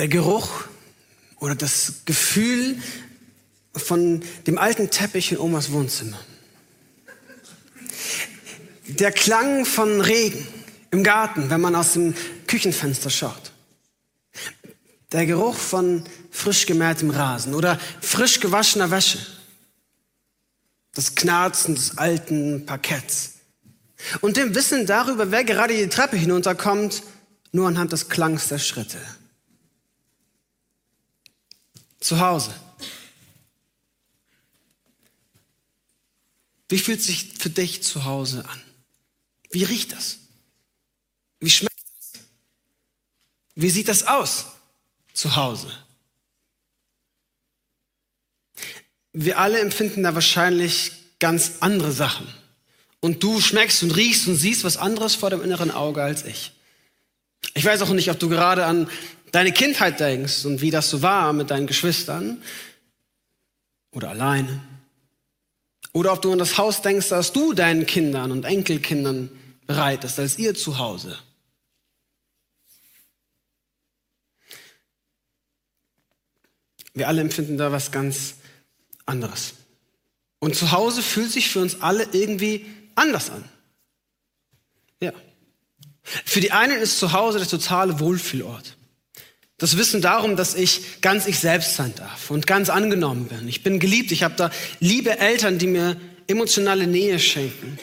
Der Geruch oder das Gefühl von dem alten Teppich in Omas Wohnzimmer. Der Klang von Regen im Garten, wenn man aus dem Küchenfenster schaut. Der Geruch von frisch gemähtem Rasen oder frisch gewaschener Wäsche. Das Knarzen des alten Parketts. Und dem Wissen darüber, wer gerade die Treppe hinunterkommt, nur anhand des Klangs der Schritte. Zu Hause. Wie fühlt sich für dich zu Hause an? Wie riecht das? Wie schmeckt das? Wie sieht das aus zu Hause? Wir alle empfinden da wahrscheinlich ganz andere Sachen. Und du schmeckst und riechst und siehst was anderes vor dem inneren Auge als ich. Ich weiß auch nicht, ob du gerade an deine Kindheit denkst und wie das so war mit deinen Geschwistern oder alleine. Oder ob du an das Haus denkst, das du deinen Kindern und Enkelkindern bereitest, als ihr Zuhause. Wir alle empfinden da was ganz anderes. Und zu Hause fühlt sich für uns alle irgendwie anders an. Ja. Für die einen ist zu Hause der totale Wohlfühlort. Das Wissen darum, dass ich ganz ich selbst sein darf und ganz angenommen bin. Ich bin geliebt, ich habe da liebe Eltern, die mir emotionale Nähe schenken.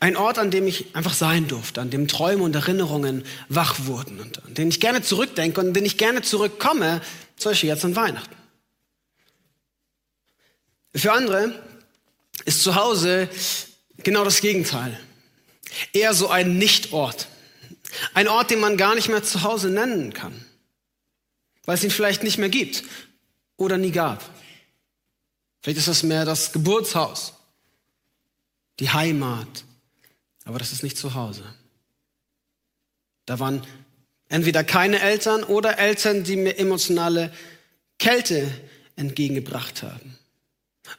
Ein Ort, an dem ich einfach sein durfte, an dem Träume und Erinnerungen wach wurden und an den ich gerne zurückdenke und an den ich gerne zurückkomme, zum Beispiel jetzt an Weihnachten. Für andere ist zu Hause genau das Gegenteil. Eher so ein Nichtort. Ein Ort, den man gar nicht mehr zu Hause nennen kann, weil es ihn vielleicht nicht mehr gibt oder nie gab. Vielleicht ist das mehr das Geburtshaus, die Heimat, aber das ist nicht zu Hause. Da waren entweder keine Eltern oder Eltern, die mir emotionale Kälte entgegengebracht haben.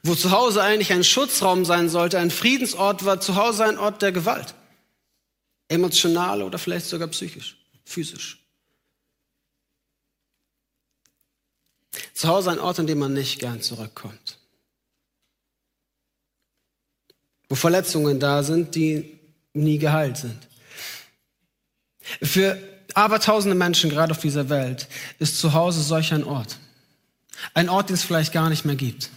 Wo zu Hause eigentlich ein Schutzraum sein sollte, ein Friedensort, war zu Hause ein Ort der Gewalt. Emotional oder vielleicht sogar psychisch, physisch. Zu Hause ein Ort, an dem man nicht gern zurückkommt. Wo Verletzungen da sind, die nie geheilt sind. Für abertausende Menschen, gerade auf dieser Welt, ist zu Hause solch ein Ort. Ein Ort, den es vielleicht gar nicht mehr gibt.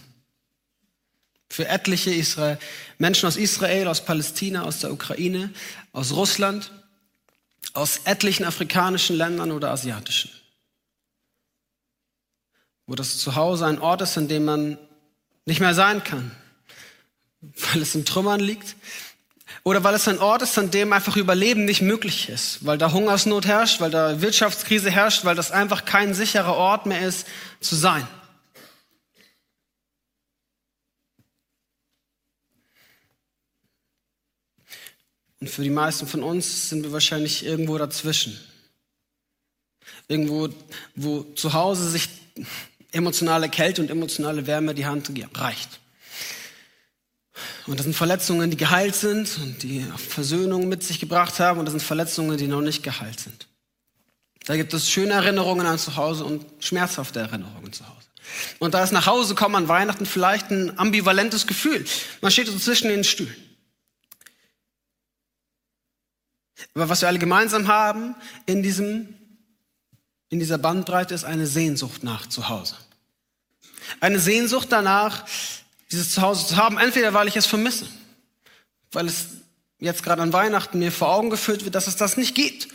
Für etliche Israel, Menschen aus Israel, aus Palästina, aus der Ukraine, aus Russland, aus etlichen afrikanischen Ländern oder asiatischen. Wo das Zuhause ein Ort ist, an dem man nicht mehr sein kann, weil es in Trümmern liegt, oder weil es ein Ort ist, an dem einfach Überleben nicht möglich ist, weil da Hungersnot herrscht, weil da Wirtschaftskrise herrscht, weil das einfach kein sicherer Ort mehr ist, zu sein. Und für die meisten von uns sind wir wahrscheinlich irgendwo dazwischen. Irgendwo, wo zu Hause sich emotionale Kälte und emotionale Wärme die Hand reicht. Und das sind Verletzungen, die geheilt sind und die Versöhnung mit sich gebracht haben. Und das sind Verletzungen, die noch nicht geheilt sind. Da gibt es schöne Erinnerungen an zu Hause und schmerzhafte Erinnerungen zu Hause. Und da ist nach Hause kommen an Weihnachten vielleicht ein ambivalentes Gefühl. Man steht so zwischen den Stühlen. Aber was wir alle gemeinsam haben in, diesem, in dieser Bandbreite ist eine Sehnsucht nach Zuhause. Eine Sehnsucht danach, dieses Zuhause zu haben, entweder weil ich es vermisse, weil es jetzt gerade an Weihnachten mir vor Augen geführt wird, dass es das nicht gibt.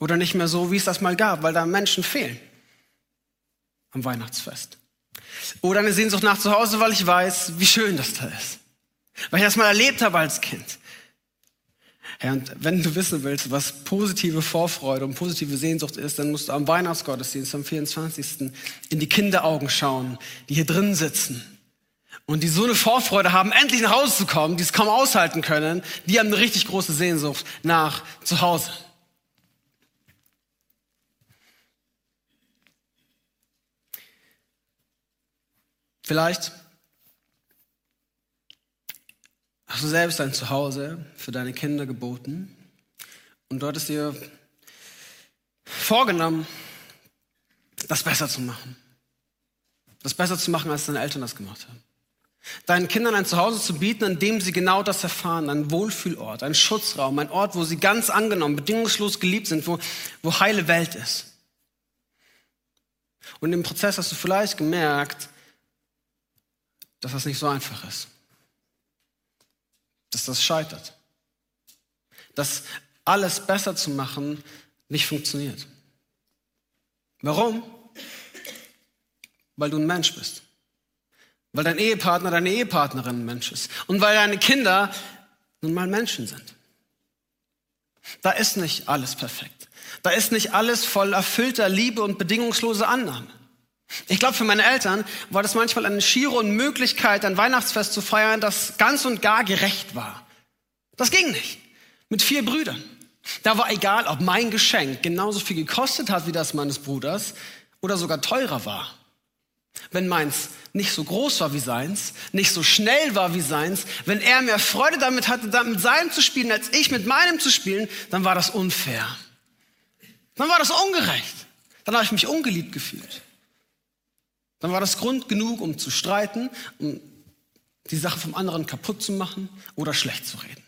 Oder nicht mehr so, wie es das mal gab, weil da Menschen fehlen am Weihnachtsfest. Oder eine Sehnsucht nach Zuhause, weil ich weiß, wie schön das da ist. Weil ich das mal erlebt habe als Kind. Herr, und wenn du wissen willst, was positive Vorfreude und positive Sehnsucht ist, dann musst du am Weihnachtsgottesdienst am 24. in die Kinderaugen schauen, die hier drin sitzen. Und die so eine Vorfreude haben, endlich nach Hause zu kommen, die es kaum aushalten können, die haben eine richtig große Sehnsucht nach zu Hause. Vielleicht hast du selbst ein Zuhause für deine Kinder geboten und dort ist dir vorgenommen, das besser zu machen. Das besser zu machen, als deine Eltern das gemacht haben. Deinen Kindern ein Zuhause zu bieten, an dem sie genau das erfahren, ein Wohlfühlort, ein Schutzraum, ein Ort, wo sie ganz angenommen, bedingungslos geliebt sind, wo, wo heile Welt ist. Und im Prozess hast du vielleicht gemerkt, dass das nicht so einfach ist. Dass das scheitert. Dass alles besser zu machen nicht funktioniert. Warum? Weil du ein Mensch bist. Weil dein Ehepartner, deine Ehepartnerin ein Mensch ist. Und weil deine Kinder nun mal Menschen sind. Da ist nicht alles perfekt. Da ist nicht alles voll erfüllter Liebe und bedingungsloser Annahme. Ich glaube, für meine Eltern war das manchmal eine schiere Unmöglichkeit, ein Weihnachtsfest zu feiern, das ganz und gar gerecht war. Das ging nicht. Mit vier Brüdern. Da war egal, ob mein Geschenk genauso viel gekostet hat wie das meines Bruders oder sogar teurer war. Wenn meins nicht so groß war wie seins, nicht so schnell war wie seins, wenn er mehr Freude damit hatte, mit seinem zu spielen, als ich mit meinem zu spielen, dann war das unfair. Dann war das ungerecht. Dann habe ich mich ungeliebt gefühlt. Dann war das Grund genug, um zu streiten, um die Sache vom anderen kaputt zu machen oder schlecht zu reden.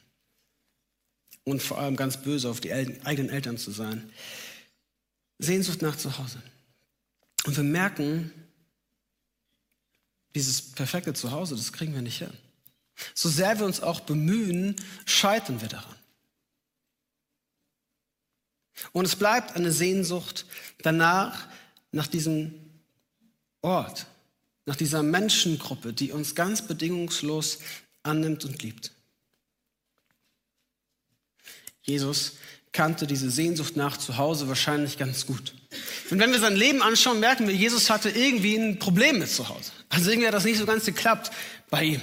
Und vor allem ganz böse auf die eigenen Eltern zu sein. Sehnsucht nach Zuhause. Und wir merken, dieses perfekte Zuhause, das kriegen wir nicht hin. So sehr wir uns auch bemühen, scheitern wir daran. Und es bleibt eine Sehnsucht danach, nach diesem Ort, nach dieser Menschengruppe, die uns ganz bedingungslos annimmt und liebt. Jesus kannte diese Sehnsucht nach Zuhause wahrscheinlich ganz gut. Und wenn wir sein Leben anschauen, merken wir, Jesus hatte irgendwie ein Problem mit Zuhause. Also irgendwie hat das nicht so ganz geklappt bei ihm.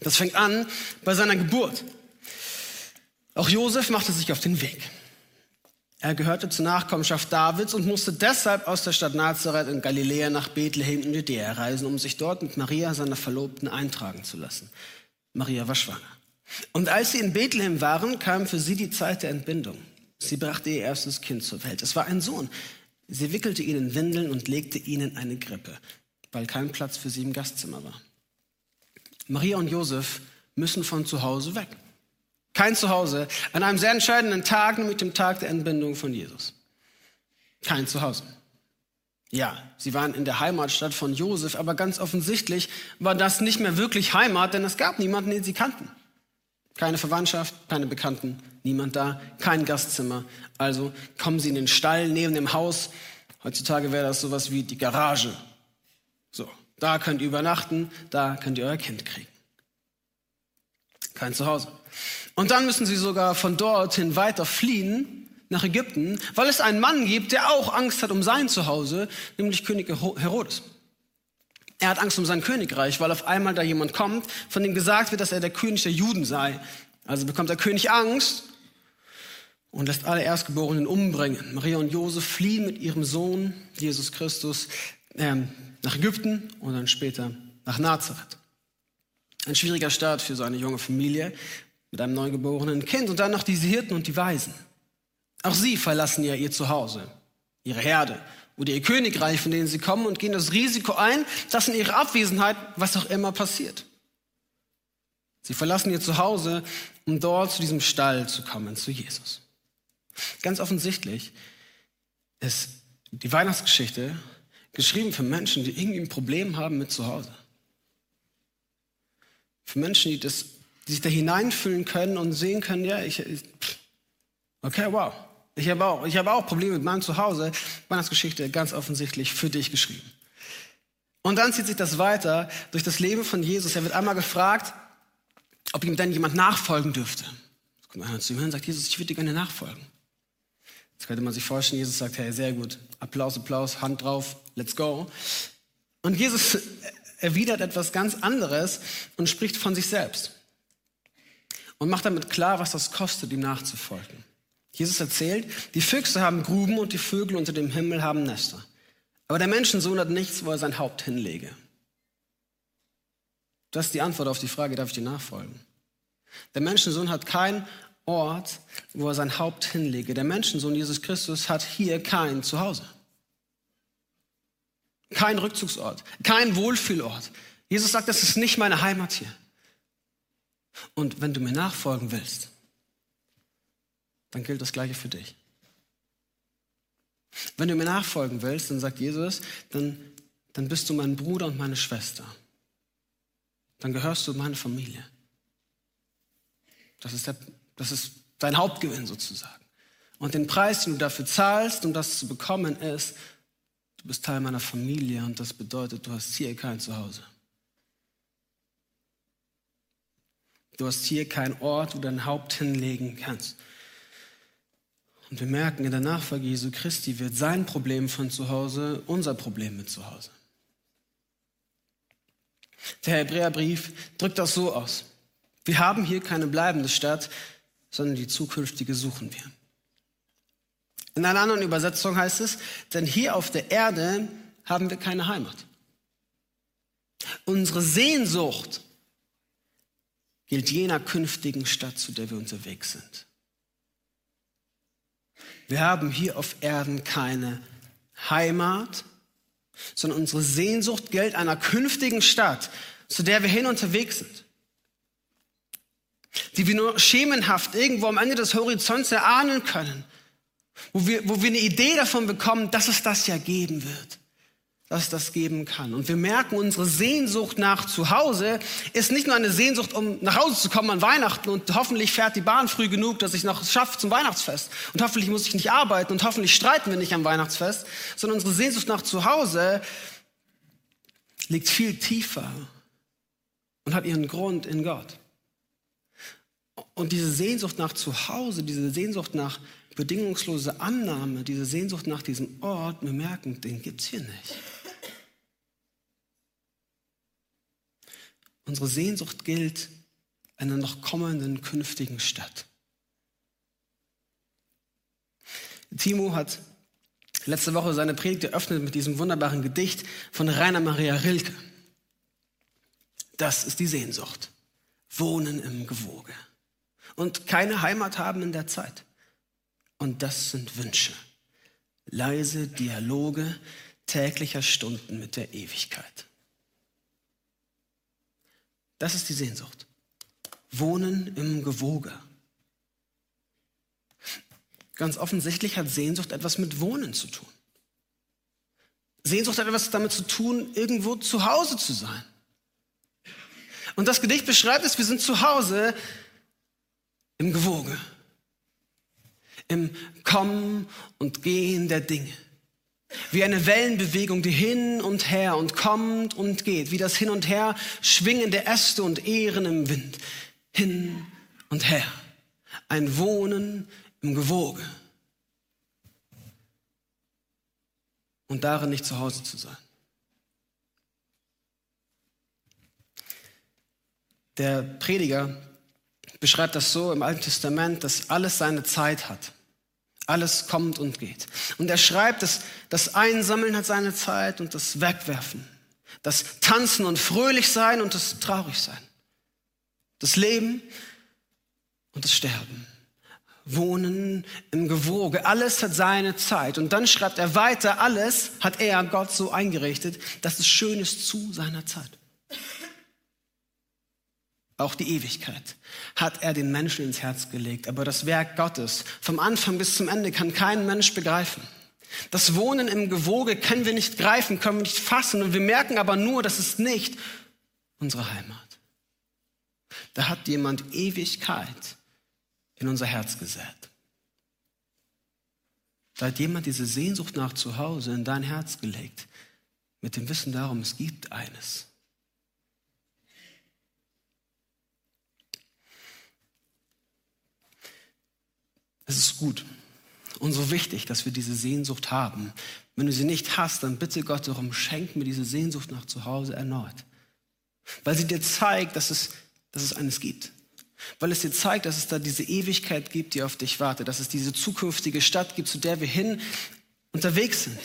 Das fängt an bei seiner Geburt. Auch Josef machte sich auf den Weg. Er gehörte zur Nachkommenschaft Davids und musste deshalb aus der Stadt Nazareth in Galiläa nach Bethlehem in Judäa reisen, um sich dort mit Maria, seiner Verlobten, eintragen zu lassen. Maria war schwanger. Und als sie in Bethlehem waren, kam für sie die Zeit der Entbindung. Sie brachte ihr erstes Kind zur Welt. Es war ein Sohn. Sie wickelte ihn in Windeln und legte ihn in eine Grippe, weil kein Platz für sie im Gastzimmer war. Maria und Josef müssen von zu Hause weg. Kein Zuhause. An einem sehr entscheidenden Tag, nämlich dem Tag der Entbindung von Jesus. Kein Zuhause. Ja, sie waren in der Heimatstadt von Josef, aber ganz offensichtlich war das nicht mehr wirklich Heimat, denn es gab niemanden, den sie kannten. Keine Verwandtschaft, keine Bekannten, niemand da, kein Gastzimmer. Also kommen sie in den Stall neben dem Haus. Heutzutage wäre das sowas wie die Garage. So, da könnt ihr übernachten, da könnt ihr euer Kind kriegen. Kein Zuhause. Und dann müssen sie sogar von dorthin weiter fliehen nach Ägypten, weil es einen Mann gibt, der auch Angst hat um sein Zuhause, nämlich König Herodes. Er hat Angst um sein Königreich, weil auf einmal da jemand kommt, von dem gesagt wird, dass er der König der Juden sei. Also bekommt der König Angst und lässt alle Erstgeborenen umbringen. Maria und Josef fliehen mit ihrem Sohn Jesus Christus äh, nach Ägypten und dann später nach Nazareth. Ein schwieriger Start für so eine junge Familie, mit einem neugeborenen Kind und dann noch diese Hirten und die Weisen. Auch sie verlassen ja ihr Zuhause, ihre Herde oder ihr Königreich, von denen sie kommen und gehen das Risiko ein, dass in ihrer Abwesenheit was auch immer passiert. Sie verlassen ihr Zuhause, um dort zu diesem Stall zu kommen, zu Jesus. Ganz offensichtlich ist die Weihnachtsgeschichte geschrieben für Menschen, die irgendwie ein Problem haben mit Zuhause. Für Menschen, die das die sich da hineinfühlen können und sehen können, ja, ich, okay, wow. Ich habe auch, ich auch Probleme mit meinem Zuhause. Weihnachtsgeschichte ganz offensichtlich für dich geschrieben. Und dann zieht sich das weiter durch das Leben von Jesus. Er wird einmal gefragt, ob ihm denn jemand nachfolgen dürfte. Jetzt kommt einer zu ihm und sagt, Jesus, ich würde dir gerne nachfolgen. Jetzt könnte man sich vorstellen, Jesus sagt, hey, sehr gut. Applaus, Applaus, Hand drauf, let's go. Und Jesus erwidert etwas ganz anderes und spricht von sich selbst und macht damit klar, was das kostet, ihm nachzufolgen. Jesus erzählt, die Füchse haben Gruben und die Vögel unter dem Himmel haben Nester. Aber der Menschensohn hat nichts, wo er sein Haupt hinlege. Das ist die Antwort auf die Frage, darf ich dir nachfolgen? Der Menschensohn hat kein Ort, wo er sein Haupt hinlege. Der Menschensohn Jesus Christus hat hier kein Zuhause. Kein Rückzugsort, kein Wohlfühlort. Jesus sagt, das ist nicht meine Heimat hier. Und wenn du mir nachfolgen willst, dann gilt das Gleiche für dich. Wenn du mir nachfolgen willst, dann sagt Jesus, dann, dann bist du mein Bruder und meine Schwester. Dann gehörst du meine Familie. Das ist, der, das ist dein Hauptgewinn sozusagen. Und den Preis, den du dafür zahlst, um das zu bekommen, ist, du bist Teil meiner Familie und das bedeutet, du hast hier kein Zuhause. Du hast hier keinen Ort, wo du dein Haupt hinlegen kannst. Und wir merken, in der Nachfolge Jesu Christi wird sein Problem von zu Hause unser Problem mit zu Hause. Der Hebräerbrief drückt das so aus. Wir haben hier keine bleibende Stadt, sondern die zukünftige suchen wir. In einer anderen Übersetzung heißt es, denn hier auf der Erde haben wir keine Heimat. Unsere Sehnsucht gilt jener künftigen Stadt, zu der wir unterwegs sind. Wir haben hier auf Erden keine Heimat, sondern unsere Sehnsucht gilt einer künftigen Stadt, zu der wir hin unterwegs sind. Die wir nur schemenhaft irgendwo am Ende des Horizonts erahnen können, wo wir, wo wir eine Idee davon bekommen, dass es das ja geben wird dass es das geben kann. Und wir merken, unsere Sehnsucht nach Zuhause ist nicht nur eine Sehnsucht, um nach Hause zu kommen an Weihnachten und hoffentlich fährt die Bahn früh genug, dass ich noch es schaffe zum Weihnachtsfest. Und hoffentlich muss ich nicht arbeiten und hoffentlich streiten wir nicht am Weihnachtsfest, sondern unsere Sehnsucht nach Zuhause liegt viel tiefer und hat ihren Grund in Gott. Und diese Sehnsucht nach Zuhause, diese Sehnsucht nach bedingungslose Annahme, diese Sehnsucht nach diesem Ort, wir merken, den gibt es hier nicht. Unsere Sehnsucht gilt einer noch kommenden künftigen Stadt. Timo hat letzte Woche seine Predigt eröffnet mit diesem wunderbaren Gedicht von Rainer Maria Rilke. Das ist die Sehnsucht. Wohnen im Gewoge. Und keine Heimat haben in der Zeit. Und das sind Wünsche. Leise Dialoge täglicher Stunden mit der Ewigkeit. Das ist die Sehnsucht. Wohnen im Gewoge. Ganz offensichtlich hat Sehnsucht etwas mit Wohnen zu tun. Sehnsucht hat etwas damit zu tun, irgendwo zu Hause zu sein. Und das Gedicht beschreibt es, wir sind zu Hause im Gewoge, im Kommen und Gehen der Dinge. Wie eine Wellenbewegung, die hin und her und kommt und geht. Wie das Hin und Her schwingen der Äste und Ehren im Wind. Hin und her. Ein Wohnen im Gewoge. Und darin nicht zu Hause zu sein. Der Prediger beschreibt das so im Alten Testament, dass alles seine Zeit hat. Alles kommt und geht. Und er schreibt, dass das Einsammeln hat seine Zeit und das Wegwerfen. Das Tanzen und fröhlich sein und das traurig sein. Das Leben und das Sterben. Wohnen im Gewoge. Alles hat seine Zeit. Und dann schreibt er weiter, alles hat er, Gott, so eingerichtet, dass es schön ist zu seiner Zeit auch die Ewigkeit, hat er den Menschen ins Herz gelegt. Aber das Werk Gottes vom Anfang bis zum Ende kann kein Mensch begreifen. Das Wohnen im Gewoge können wir nicht greifen, können wir nicht fassen. Und wir merken aber nur, das ist nicht unsere Heimat. Da hat jemand Ewigkeit in unser Herz gesät. Da hat jemand diese Sehnsucht nach Zuhause in dein Herz gelegt, mit dem Wissen darum, es gibt eines. Es ist gut und so wichtig, dass wir diese Sehnsucht haben. Wenn du sie nicht hast, dann bitte Gott darum, schenk mir diese Sehnsucht nach zu Hause erneut. Weil sie dir zeigt, dass es, dass es eines gibt. Weil es dir zeigt, dass es da diese Ewigkeit gibt, die auf dich wartet. Dass es diese zukünftige Stadt gibt, zu der wir hin unterwegs sind.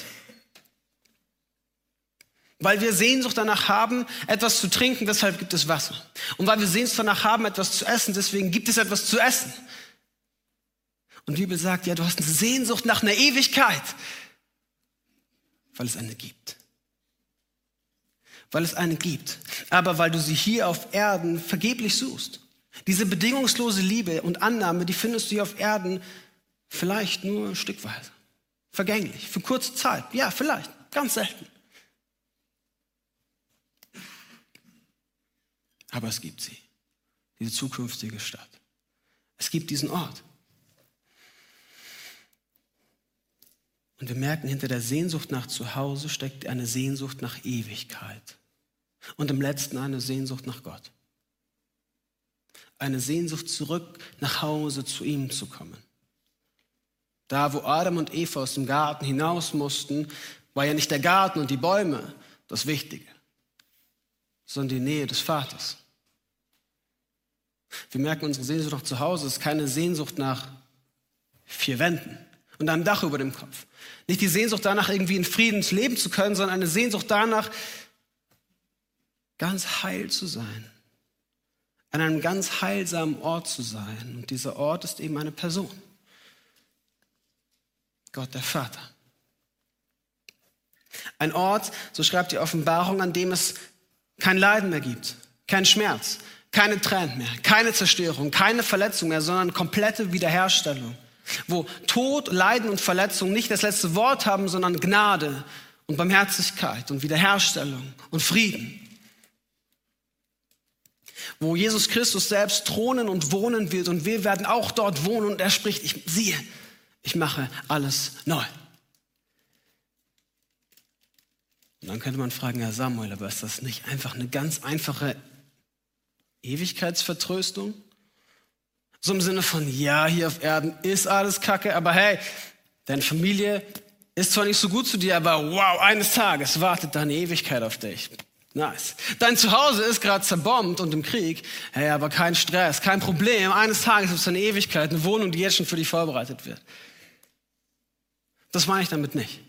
Weil wir Sehnsucht danach haben, etwas zu trinken, deshalb gibt es Wasser. Und weil wir Sehnsucht danach haben, etwas zu essen, deswegen gibt es etwas zu essen. Und die Bibel sagt, ja, du hast eine Sehnsucht nach einer Ewigkeit, weil es eine gibt. Weil es eine gibt. Aber weil du sie hier auf Erden vergeblich suchst. Diese bedingungslose Liebe und Annahme, die findest du hier auf Erden vielleicht nur stückweise. Vergänglich, für kurze Zeit. Ja, vielleicht, ganz selten. Aber es gibt sie, diese zukünftige Stadt. Es gibt diesen Ort. Und wir merken, hinter der Sehnsucht nach Zuhause steckt eine Sehnsucht nach Ewigkeit. Und im letzten eine Sehnsucht nach Gott. Eine Sehnsucht zurück nach Hause zu ihm zu kommen. Da, wo Adam und Eva aus dem Garten hinaus mussten, war ja nicht der Garten und die Bäume das Wichtige, sondern die Nähe des Vaters. Wir merken, unsere Sehnsucht nach Zuhause ist keine Sehnsucht nach vier Wänden und einem Dach über dem Kopf. Nicht die Sehnsucht danach, irgendwie in Frieden leben zu können, sondern eine Sehnsucht danach, ganz heil zu sein. An einem ganz heilsamen Ort zu sein. Und dieser Ort ist eben eine Person. Gott der Vater. Ein Ort, so schreibt die Offenbarung, an dem es kein Leiden mehr gibt, kein Schmerz, keine Tränen mehr, keine Zerstörung, keine Verletzung mehr, sondern komplette Wiederherstellung. Wo Tod, Leiden und Verletzung nicht das letzte Wort haben, sondern Gnade und Barmherzigkeit und Wiederherstellung und Frieden. Wo Jesus Christus selbst thronen und wohnen wird und wir werden auch dort wohnen und er spricht, ich siehe, ich mache alles neu. Und dann könnte man fragen, Herr Samuel, aber ist das nicht einfach eine ganz einfache Ewigkeitsvertröstung? So im Sinne von, ja, hier auf Erden ist alles Kacke, aber hey, deine Familie ist zwar nicht so gut zu dir, aber wow, eines Tages wartet deine Ewigkeit auf dich. Nice. Dein Zuhause ist gerade zerbombt und im Krieg. Hey, aber kein Stress, kein Problem. Eines Tages ist deine Ewigkeit, eine Wohnung, die jetzt schon für dich vorbereitet wird. Das meine ich damit nicht.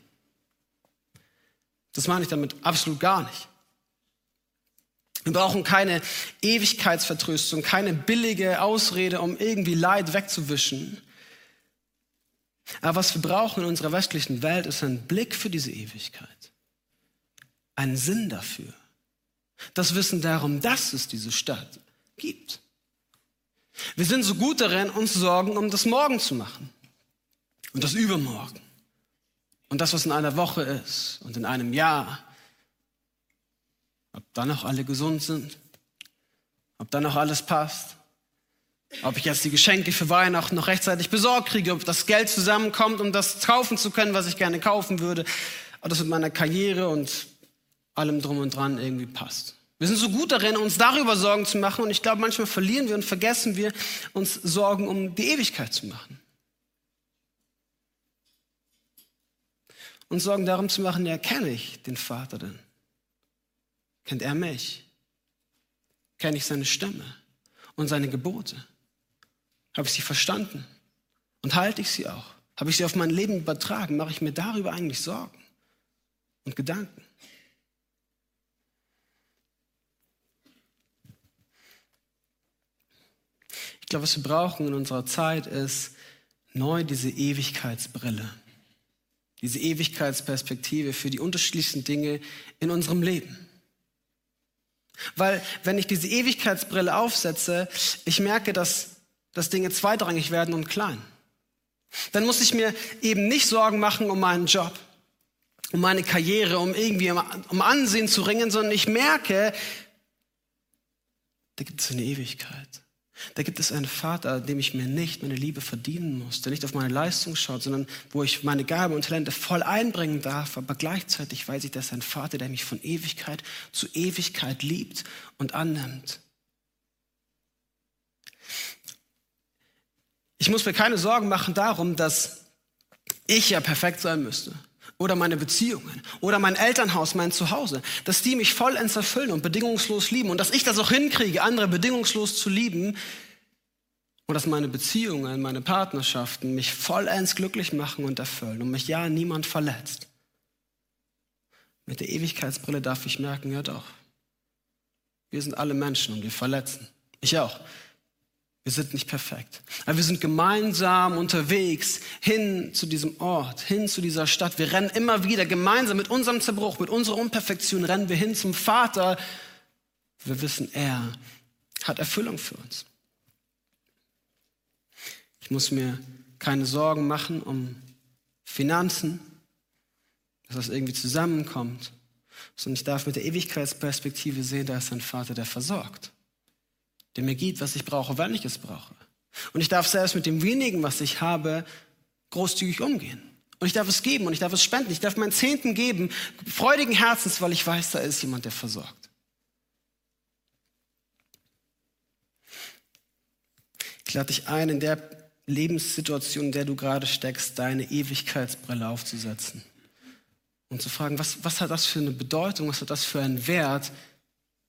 Das meine ich damit absolut gar nicht. Wir brauchen keine Ewigkeitsvertröstung, keine billige Ausrede, um irgendwie Leid wegzuwischen. Aber was wir brauchen in unserer westlichen Welt, ist ein Blick für diese Ewigkeit. Ein Sinn dafür. Das Wissen darum, dass es diese Stadt gibt. Wir sind so gut darin, uns Sorgen um das Morgen zu machen. Und das Übermorgen. Und das, was in einer Woche ist und in einem Jahr ob dann noch alle gesund sind, ob dann noch alles passt, ob ich jetzt die Geschenke für Weihnachten noch rechtzeitig besorgt kriege, ob das Geld zusammenkommt, um das kaufen zu können, was ich gerne kaufen würde, ob das mit meiner Karriere und allem drum und dran irgendwie passt. Wir sind so gut darin, uns darüber Sorgen zu machen und ich glaube, manchmal verlieren wir und vergessen wir, uns Sorgen um die Ewigkeit zu machen. Und Sorgen darum zu machen, ja, kenne ich den Vater denn? Kennt er mich? Kenne ich seine Stimme und seine Gebote? Habe ich sie verstanden? Und halte ich sie auch? Habe ich sie auf mein Leben übertragen? Mache ich mir darüber eigentlich Sorgen und Gedanken? Ich glaube, was wir brauchen in unserer Zeit ist neu diese Ewigkeitsbrille, diese Ewigkeitsperspektive für die unterschiedlichsten Dinge in unserem Leben. Weil wenn ich diese Ewigkeitsbrille aufsetze, ich merke, dass, dass Dinge zweitrangig werden und klein. Dann muss ich mir eben nicht Sorgen machen um meinen Job, um meine Karriere, um irgendwie um Ansehen zu ringen, sondern ich merke, da gibt es eine Ewigkeit. Da gibt es einen Vater, dem ich mir nicht meine Liebe verdienen muss, der nicht auf meine Leistung schaut, sondern wo ich meine Gaben und Talente voll einbringen darf. Aber gleichzeitig weiß ich, dass ein Vater, der mich von Ewigkeit zu Ewigkeit liebt und annimmt. Ich muss mir keine Sorgen machen darum, dass ich ja perfekt sein müsste oder meine Beziehungen oder mein Elternhaus, mein Zuhause, dass die mich vollends erfüllen und bedingungslos lieben und dass ich das auch hinkriege, andere bedingungslos zu lieben und dass meine Beziehungen, meine Partnerschaften mich vollends glücklich machen und erfüllen und mich ja niemand verletzt. Mit der Ewigkeitsbrille darf ich merken, ja doch, wir sind alle Menschen und wir verletzen. Ich auch. Wir sind nicht perfekt. Aber wir sind gemeinsam unterwegs hin zu diesem Ort, hin zu dieser Stadt. Wir rennen immer wieder gemeinsam mit unserem Zerbruch, mit unserer Unperfektion, rennen wir hin zum Vater. Wir wissen, er hat Erfüllung für uns. Ich muss mir keine Sorgen machen um Finanzen, dass das irgendwie zusammenkommt, sondern ich darf mit der Ewigkeitsperspektive sehen, da ist ein Vater, der versorgt der mir gibt, was ich brauche, wann ich es brauche. Und ich darf selbst mit dem wenigen, was ich habe, großzügig umgehen. Und ich darf es geben und ich darf es spenden. Ich darf meinen Zehnten geben, freudigen Herzens, weil ich weiß, da ist jemand, der versorgt. Ich lade dich ein, in der Lebenssituation, in der du gerade steckst, deine Ewigkeitsbrille aufzusetzen und zu fragen, was, was hat das für eine Bedeutung, was hat das für einen Wert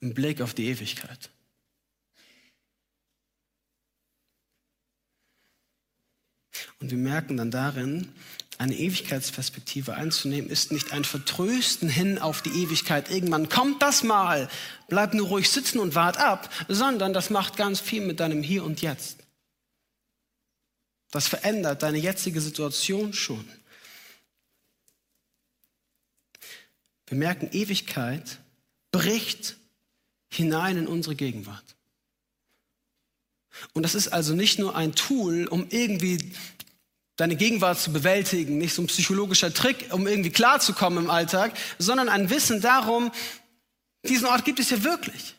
im Blick auf die Ewigkeit? Und wir merken dann darin, eine Ewigkeitsperspektive einzunehmen, ist nicht ein Vertrösten hin auf die Ewigkeit. Irgendwann kommt das mal, bleib nur ruhig sitzen und wart ab, sondern das macht ganz viel mit deinem Hier und Jetzt. Das verändert deine jetzige Situation schon. Wir merken, Ewigkeit bricht hinein in unsere Gegenwart. Und das ist also nicht nur ein Tool, um irgendwie deine Gegenwart zu bewältigen, nicht so ein psychologischer Trick, um irgendwie klarzukommen im Alltag, sondern ein Wissen darum, diesen Ort gibt es ja wirklich.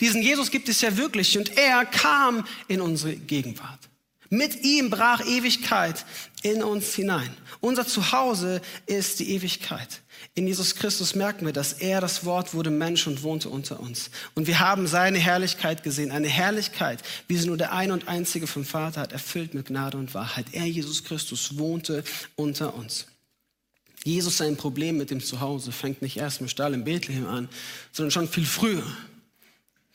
Diesen Jesus gibt es ja wirklich und er kam in unsere Gegenwart. Mit ihm brach Ewigkeit in uns hinein. Unser Zuhause ist die Ewigkeit. In Jesus Christus merken wir, dass er das Wort wurde Mensch und wohnte unter uns. Und wir haben seine Herrlichkeit gesehen, eine Herrlichkeit, wie sie nur der ein und einzige vom Vater hat, erfüllt mit Gnade und Wahrheit. Er, Jesus Christus, wohnte unter uns. Jesus sein Problem mit dem Zuhause fängt nicht erst im Stall in Bethlehem an, sondern schon viel früher.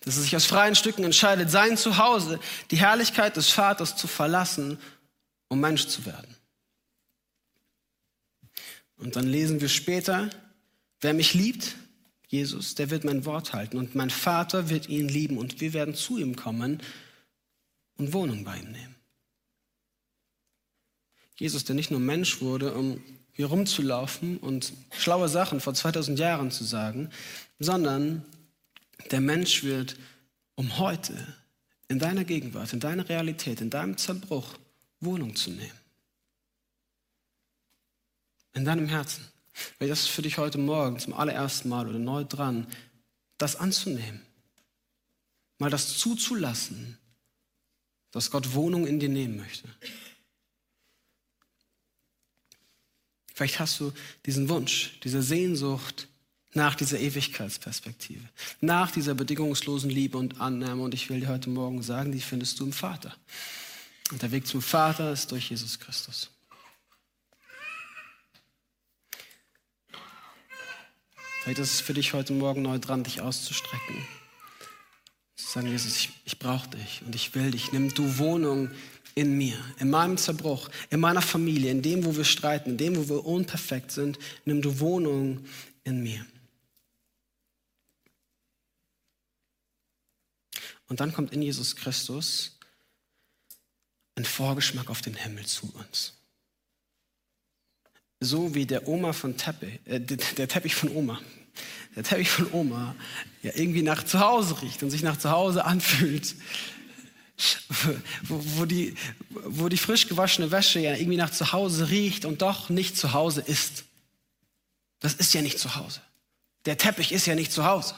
Dass er sich aus freien Stücken entscheidet, sein Zuhause, die Herrlichkeit des Vaters zu verlassen, um Mensch zu werden. Und dann lesen wir später, wer mich liebt, Jesus, der wird mein Wort halten und mein Vater wird ihn lieben und wir werden zu ihm kommen und Wohnung bei ihm nehmen. Jesus, der nicht nur Mensch wurde, um hier rumzulaufen und schlaue Sachen vor 2000 Jahren zu sagen, sondern der Mensch wird, um heute in deiner Gegenwart, in deiner Realität, in deinem Zerbruch Wohnung zu nehmen in deinem Herzen. Das ist für dich heute Morgen zum allerersten Mal oder neu dran, das anzunehmen. Mal das zuzulassen, dass Gott Wohnung in dir nehmen möchte. Vielleicht hast du diesen Wunsch, diese Sehnsucht nach dieser Ewigkeitsperspektive, nach dieser bedingungslosen Liebe und Annahme. Und ich will dir heute Morgen sagen, die findest du im Vater. Und der Weg zum Vater ist durch Jesus Christus. Vielleicht ist es für dich heute Morgen neu dran, dich auszustrecken. Zu sagen, Jesus, ich, ich brauche dich und ich will dich. Nimm du Wohnung in mir, in meinem Zerbruch, in meiner Familie, in dem, wo wir streiten, in dem, wo wir unperfekt sind. Nimm du Wohnung in mir. Und dann kommt in Jesus Christus ein Vorgeschmack auf den Himmel zu uns so wie der Oma von Teppich, äh, der Teppich von Oma, der Teppich von Oma ja irgendwie nach zu Hause riecht und sich nach zu Hause anfühlt. Wo, wo, die, wo die frisch gewaschene Wäsche ja irgendwie nach zu Hause riecht und doch nicht zu Hause ist. Das ist ja nicht zu Hause. Der Teppich ist ja nicht zu Hause.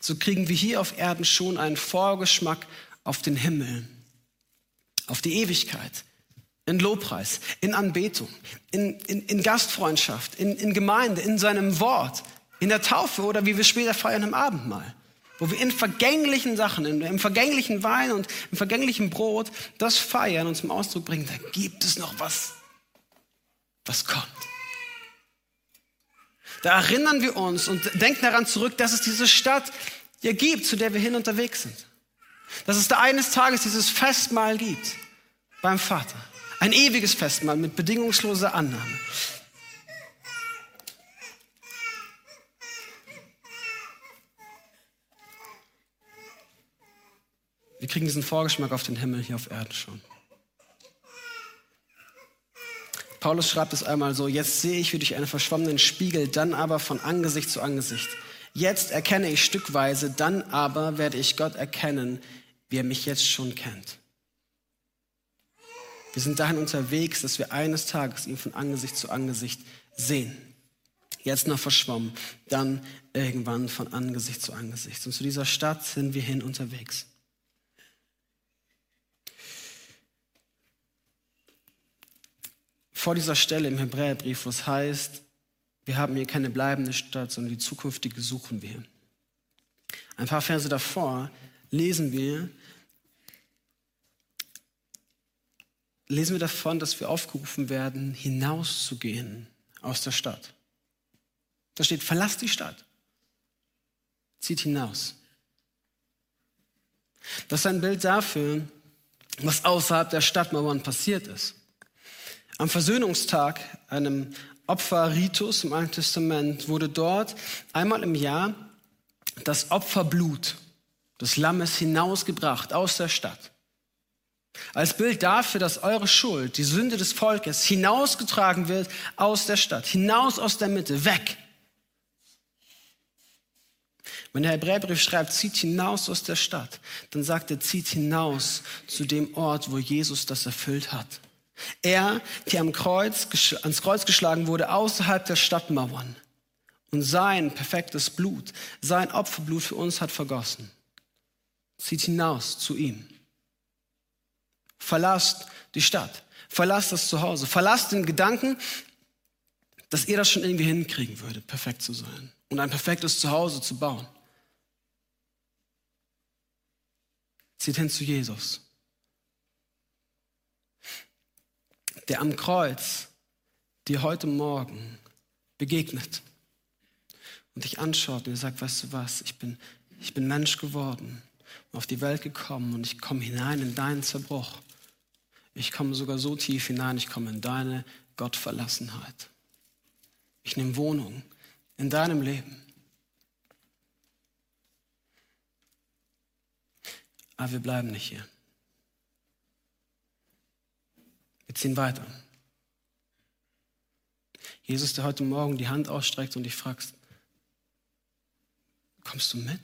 So kriegen wir hier auf Erden schon einen Vorgeschmack auf den Himmel, auf die Ewigkeit, in Lobpreis, in Anbetung, in, in, in Gastfreundschaft, in, in Gemeinde, in seinem Wort, in der Taufe oder wie wir später feiern im Abendmahl. Wo wir in vergänglichen Sachen, in, im vergänglichen Wein und im vergänglichen Brot das feiern und zum Ausdruck bringen, da gibt es noch was, was kommt. Da erinnern wir uns und denken daran zurück, dass es diese Stadt ja gibt, zu der wir hin unterwegs sind. Dass es da eines Tages dieses Festmahl gibt beim Vater. Ein ewiges Festmahl mit bedingungsloser Annahme. Wir kriegen diesen Vorgeschmack auf den Himmel hier auf Erden schon. Paulus schreibt es einmal so, jetzt sehe ich wie durch einen verschwommenen Spiegel, dann aber von Angesicht zu Angesicht. Jetzt erkenne ich stückweise, dann aber werde ich Gott erkennen, wie er mich jetzt schon kennt. Wir sind dahin unterwegs, dass wir eines Tages ihn von Angesicht zu Angesicht sehen. Jetzt noch verschwommen, dann irgendwann von Angesicht zu Angesicht. Und zu dieser Stadt sind wir hin unterwegs. Vor dieser Stelle im Hebräerbrief, wo es heißt, wir haben hier keine bleibende Stadt, sondern die zukünftige suchen wir. Ein paar Verse davor lesen wir, lesen wir davon, dass wir aufgerufen werden, hinauszugehen aus der Stadt. Da steht, verlasst die Stadt, zieht hinaus. Das ist ein Bild dafür, was außerhalb der Stadtmauern passiert ist. Am Versöhnungstag, einem Opferritus im Alten Testament, wurde dort einmal im Jahr das Opferblut des Lammes hinausgebracht aus der Stadt. Als Bild dafür, dass eure Schuld, die Sünde des Volkes, hinausgetragen wird aus der Stadt, hinaus aus der Mitte, weg. Wenn der Hebräerbrief schreibt, zieht hinaus aus der Stadt, dann sagt er, zieht hinaus zu dem Ort, wo Jesus das erfüllt hat. Er, der am Kreuz, ans Kreuz geschlagen wurde, außerhalb der Stadtmauern. Und sein perfektes Blut, sein Opferblut für uns hat vergossen. Zieht hinaus zu ihm. Verlasst die Stadt. Verlasst das Zuhause. Verlasst den Gedanken, dass ihr das schon irgendwie hinkriegen würdet, perfekt zu sein und ein perfektes Zuhause zu bauen. Zieht hin zu Jesus. Der am Kreuz dir heute Morgen begegnet und dich anschaut und dir sagt, weißt du was, ich bin, ich bin Mensch geworden, auf die Welt gekommen und ich komme hinein in deinen Zerbruch. Ich komme sogar so tief hinein, ich komme in deine Gottverlassenheit. Ich nehme Wohnung in deinem Leben. Aber wir bleiben nicht hier. Wir ziehen weiter. Jesus, der heute Morgen die Hand ausstreckt und dich fragst, kommst du mit?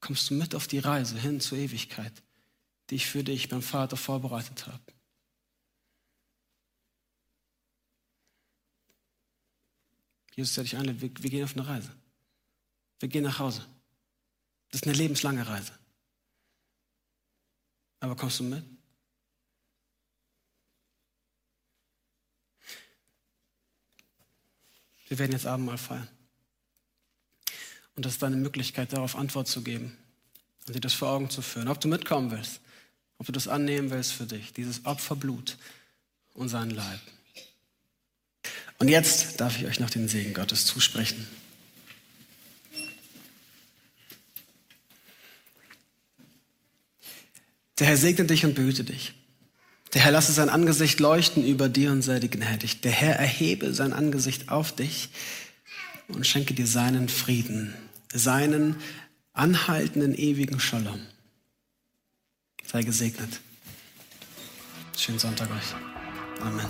Kommst du mit auf die Reise hin zur Ewigkeit? Die ich für dich beim Vater vorbereitet habe. Jesus sagt dich ein, wir, wir gehen auf eine Reise. Wir gehen nach Hause. Das ist eine lebenslange Reise. Aber kommst du mit? Wir werden jetzt Abendmahl feiern. Und das ist deine Möglichkeit, darauf Antwort zu geben und dir das vor Augen zu führen. Ob du mitkommen willst, ob du das annehmen willst für dich, dieses Opferblut und seinen Leib. Und jetzt darf ich euch noch den Segen Gottes zusprechen. Der Herr segne dich und behüte dich. Der Herr lasse sein Angesicht leuchten über dir und sei dir gnädig. Der Herr erhebe sein Angesicht auf dich und schenke dir seinen Frieden, seinen anhaltenden ewigen Shalom. Sei gesegnet. Schönen Sonntag euch. Amen.